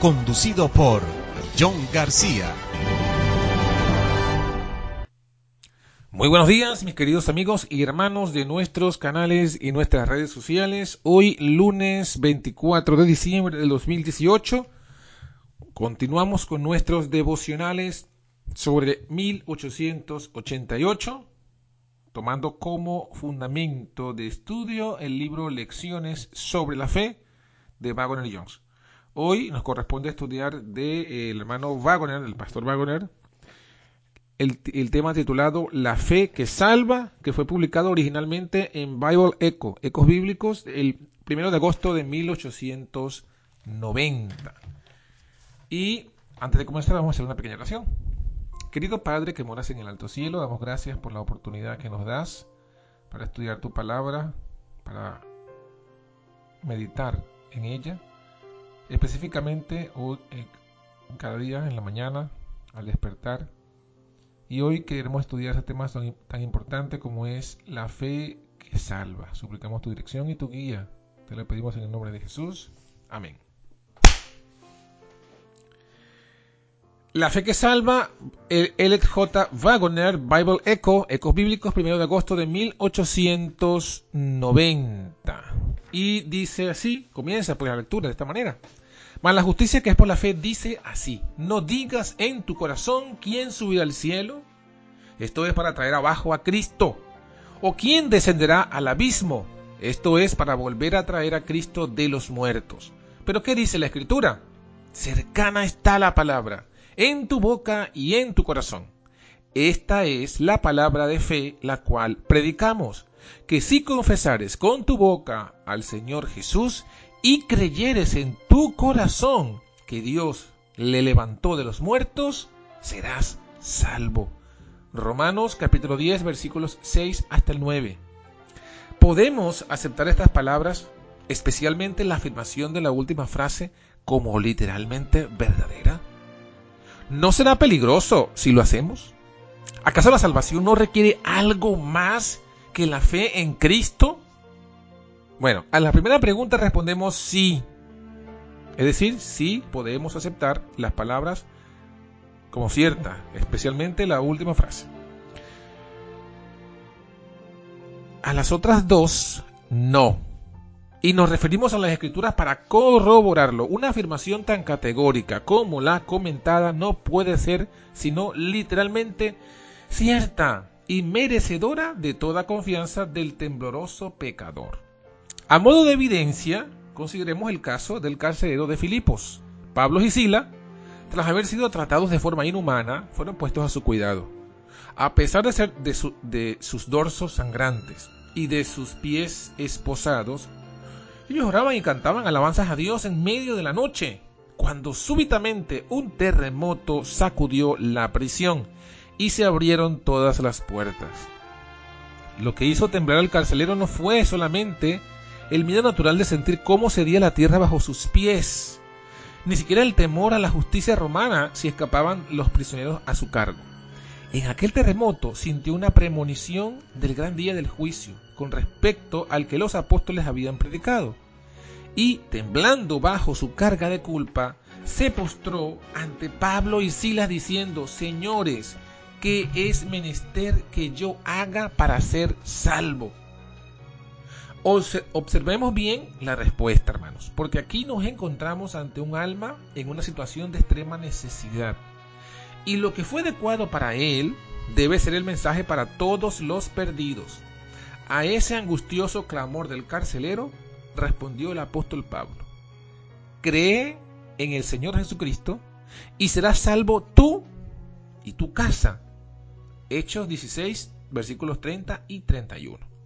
conducido por John García. Muy buenos días, mis queridos amigos y hermanos de nuestros canales y nuestras redes sociales. Hoy, lunes 24 de diciembre del 2018, continuamos con nuestros devocionales sobre 1888, tomando como fundamento de estudio el libro Lecciones sobre la Fe de Wagner Jones. Hoy nos corresponde estudiar de, eh, hermano Wagner, el pastor Wagner, el, el, tema titulado La fe que salva, que fue publicado originalmente en Bible Echo, Ecos Bíblicos, el primero de agosto de 1890. Y antes de comenzar vamos a hacer una pequeña oración. Querido Padre que moras en el alto cielo, damos gracias por la oportunidad que nos das para estudiar tu palabra, para meditar en ella específicamente hoy, eh, cada día en la mañana al despertar. Y hoy queremos estudiar ese tema tan, tan importante como es la fe que salva. Suplicamos tu dirección y tu guía. Te lo pedimos en el nombre de Jesús. Amén. La fe que salva, el L. J. Wagner, Bible Echo, Ecos Bíblicos, 1 de agosto de 1890. Y dice así, comienza por la lectura de esta manera. Mas la justicia que es por la fe dice así, no digas en tu corazón quién subirá al cielo, esto es para traer abajo a Cristo, o quién descenderá al abismo, esto es para volver a traer a Cristo de los muertos. Pero ¿qué dice la Escritura? Cercana está la palabra, en tu boca y en tu corazón. Esta es la palabra de fe la cual predicamos, que si confesares con tu boca al Señor Jesús y creyeres en tu corazón que Dios le levantó de los muertos, serás salvo. Romanos capítulo 10 versículos 6 hasta el 9. ¿Podemos aceptar estas palabras, especialmente la afirmación de la última frase, como literalmente verdadera? ¿No será peligroso si lo hacemos? ¿Acaso la salvación no requiere algo más que la fe en Cristo? Bueno, a la primera pregunta respondemos sí. Es decir, sí podemos aceptar las palabras como cierta, especialmente la última frase. A las otras dos, no. Y nos referimos a las escrituras para corroborarlo. Una afirmación tan categórica como la comentada no puede ser sino literalmente cierta y merecedora de toda confianza del tembloroso pecador. A modo de evidencia, consideremos el caso del carcelero de Filipos. Pablo y Sila, tras haber sido tratados de forma inhumana, fueron puestos a su cuidado. A pesar de, ser de, de sus dorsos sangrantes y de sus pies esposados, ellos oraban y cantaban alabanzas a Dios en medio de la noche, cuando súbitamente un terremoto sacudió la prisión y se abrieron todas las puertas. Lo que hizo temblar al carcelero no fue solamente el miedo natural de sentir cómo sería la tierra bajo sus pies, ni siquiera el temor a la justicia romana si escapaban los prisioneros a su cargo. En aquel terremoto sintió una premonición del gran día del juicio con respecto al que los apóstoles habían predicado. Y, temblando bajo su carga de culpa, se postró ante Pablo y Silas diciendo, Señores, ¿qué es menester que yo haga para ser salvo? Observemos bien la respuesta, hermanos, porque aquí nos encontramos ante un alma en una situación de extrema necesidad. Y lo que fue adecuado para él debe ser el mensaje para todos los perdidos. A ese angustioso clamor del carcelero respondió el apóstol Pablo. Cree en el Señor Jesucristo y serás salvo tú y tu casa. Hechos 16, versículos 30 y 31.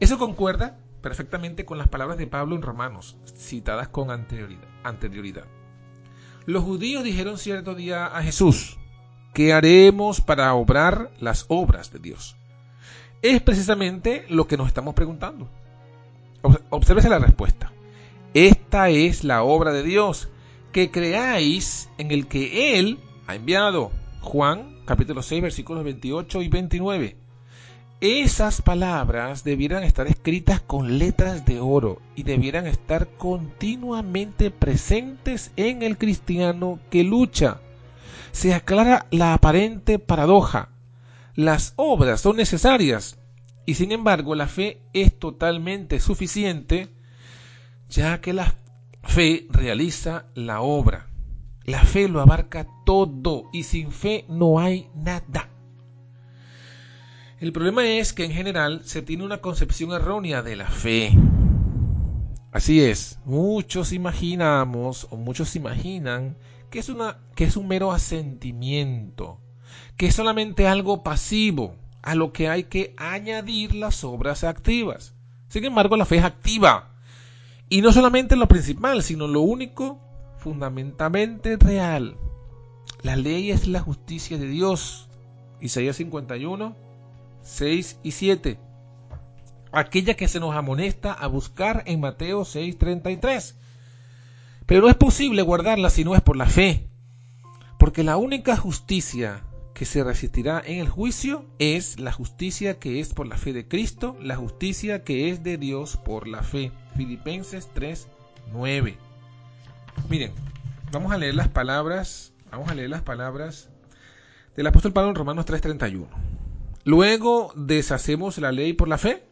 Eso concuerda perfectamente con las palabras de Pablo en Romanos, citadas con anterioridad. Los judíos dijeron cierto día a Jesús, ¿qué haremos para obrar las obras de Dios? Es precisamente lo que nos estamos preguntando. Obsérvese la respuesta. Esta es la obra de Dios, que creáis en el que Él ha enviado. Juan capítulo 6 versículos 28 y 29. Esas palabras debieran estar escritas con letras de oro y debieran estar continuamente presentes en el cristiano que lucha. Se aclara la aparente paradoja. Las obras son necesarias y sin embargo la fe es totalmente suficiente ya que la fe realiza la obra. La fe lo abarca todo y sin fe no hay nada. El problema es que en general se tiene una concepción errónea de la fe. Así es, muchos imaginamos o muchos imaginan que es, una, que es un mero asentimiento, que es solamente algo pasivo a lo que hay que añadir las obras activas. Sin embargo, la fe es activa. Y no solamente lo principal, sino lo único fundamentalmente real. La ley es la justicia de Dios. Isaías 51, 6 y 7. Aquella que se nos amonesta a buscar en Mateo 6:33. Pero no es posible guardarla si no es por la fe. Porque la única justicia que se resistirá en el juicio es la justicia que es por la fe de Cristo, la justicia que es de Dios por la fe. Filipenses 3:9. Miren, vamos a leer las palabras, vamos a leer las palabras del apóstol Pablo en Romanos 3:31. Luego deshacemos la ley por la fe.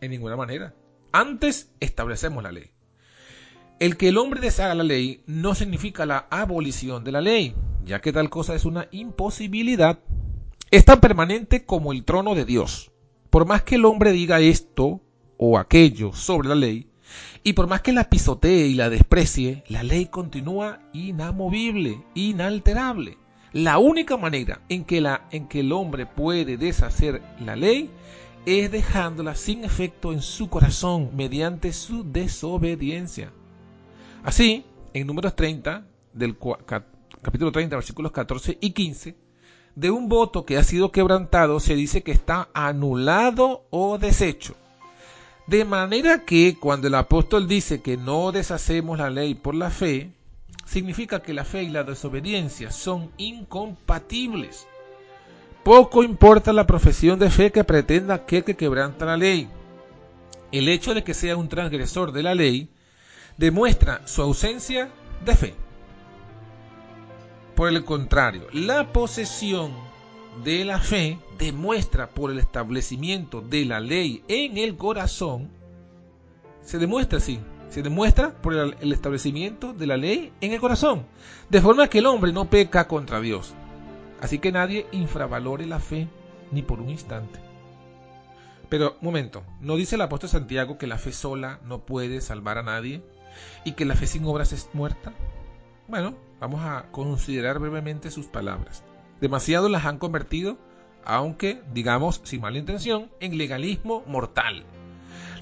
En ninguna manera. Antes establecemos la ley. El que el hombre deshaga la ley no significa la abolición de la ley, ya que tal cosa es una imposibilidad. Es tan permanente como el trono de Dios. Por más que el hombre diga esto o aquello sobre la ley, y por más que la pisotee y la desprecie, la ley continúa inamovible, inalterable. La única manera en que, la, en que el hombre puede deshacer la ley es dejándola sin efecto en su corazón mediante su desobediencia. Así, en números 30, del capítulo 30, versículos 14 y 15, de un voto que ha sido quebrantado se dice que está anulado o deshecho. De manera que cuando el apóstol dice que no deshacemos la ley por la fe, significa que la fe y la desobediencia son incompatibles. Poco importa la profesión de fe que pretenda que quebranta la ley. El hecho de que sea un transgresor de la ley demuestra su ausencia de fe. Por el contrario, la posesión de la fe demuestra por el establecimiento de la ley en el corazón, se demuestra así, se demuestra por el establecimiento de la ley en el corazón, de forma que el hombre no peca contra Dios. Así que nadie infravalore la fe ni por un instante. Pero, momento, ¿no dice el apóstol Santiago que la fe sola no puede salvar a nadie y que la fe sin obras es muerta? Bueno, vamos a considerar brevemente sus palabras. Demasiado las han convertido, aunque, digamos, sin mala intención, en legalismo mortal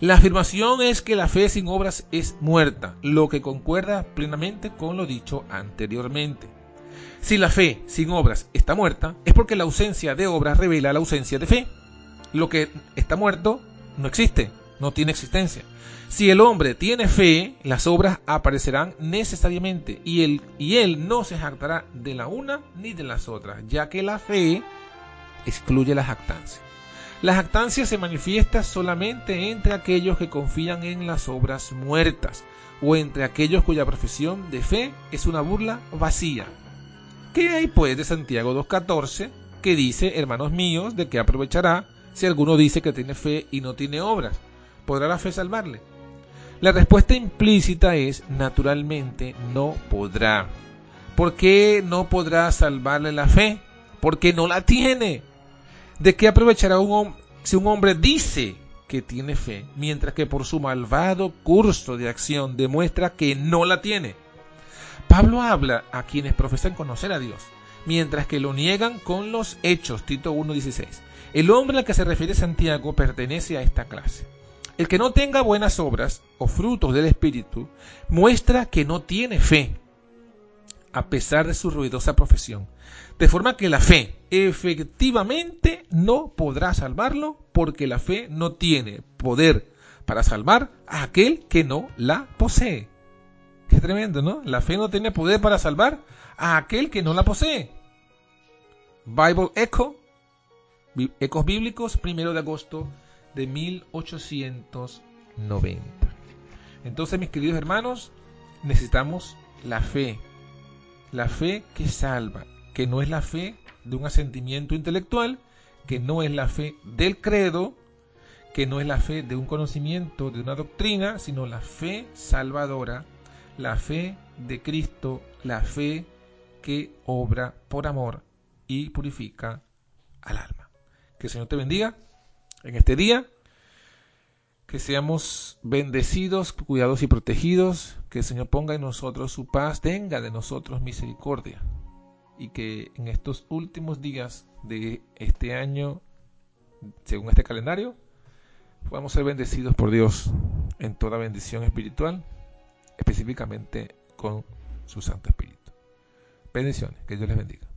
la afirmación es que la fe sin obras es muerta, lo que concuerda plenamente con lo dicho anteriormente. Si la fe sin obras está muerta, es porque la ausencia de obras revela la ausencia de fe. Lo que está muerto no existe, no tiene existencia. Si el hombre tiene fe, las obras aparecerán necesariamente y él, y él no se jactará de la una ni de las otras, ya que la fe excluye la jactancia. La jactancia se manifiesta solamente entre aquellos que confían en las obras muertas o entre aquellos cuya profesión de fe es una burla vacía. ¿Qué hay pues de Santiago 2.14 que dice, hermanos míos, de qué aprovechará si alguno dice que tiene fe y no tiene obras? ¿Podrá la fe salvarle? La respuesta implícita es, naturalmente, no podrá. ¿Por qué no podrá salvarle la fe? porque no la tiene. ¿De qué aprovechará un si un hombre dice que tiene fe, mientras que por su malvado curso de acción demuestra que no la tiene? Pablo habla a quienes profesan conocer a Dios, mientras que lo niegan con los hechos, Tito 1.16. El hombre al que se refiere Santiago pertenece a esta clase. El que no tenga buenas obras o frutos del Espíritu muestra que no tiene fe, a pesar de su ruidosa profesión. De forma que la fe efectivamente no podrá salvarlo porque la fe no tiene poder para salvar a aquel que no la posee. Qué tremendo, ¿no? La fe no tiene poder para salvar a aquel que no la posee. Bible Echo, Ecos Bíblicos, primero de agosto de 1890. Entonces, mis queridos hermanos, necesitamos la fe. La fe que salva, que no es la fe de un asentimiento intelectual, que no es la fe del credo, que no es la fe de un conocimiento, de una doctrina, sino la fe salvadora, la fe de Cristo, la fe que obra por amor y purifica al alma. Que el Señor te bendiga en este día. Que seamos bendecidos, cuidados y protegidos. Que el Señor ponga en nosotros su paz, tenga de nosotros misericordia. Y que en estos últimos días de este año, según este calendario, podamos ser bendecidos por Dios en toda bendición espiritual, específicamente con su Santo Espíritu. Bendiciones, que Dios les bendiga.